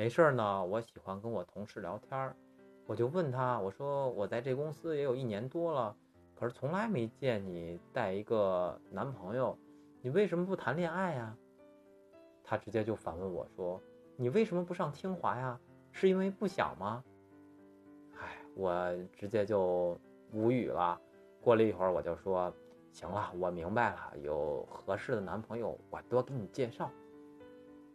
没事儿呢，我喜欢跟我同事聊天儿，我就问他，我说我在这公司也有一年多了，可是从来没见你带一个男朋友，你为什么不谈恋爱呀？他直接就反问我说，你为什么不上清华呀？是因为不想吗？唉，我直接就无语了。过了一会儿，我就说，行了，我明白了，有合适的男朋友，我多给你介绍。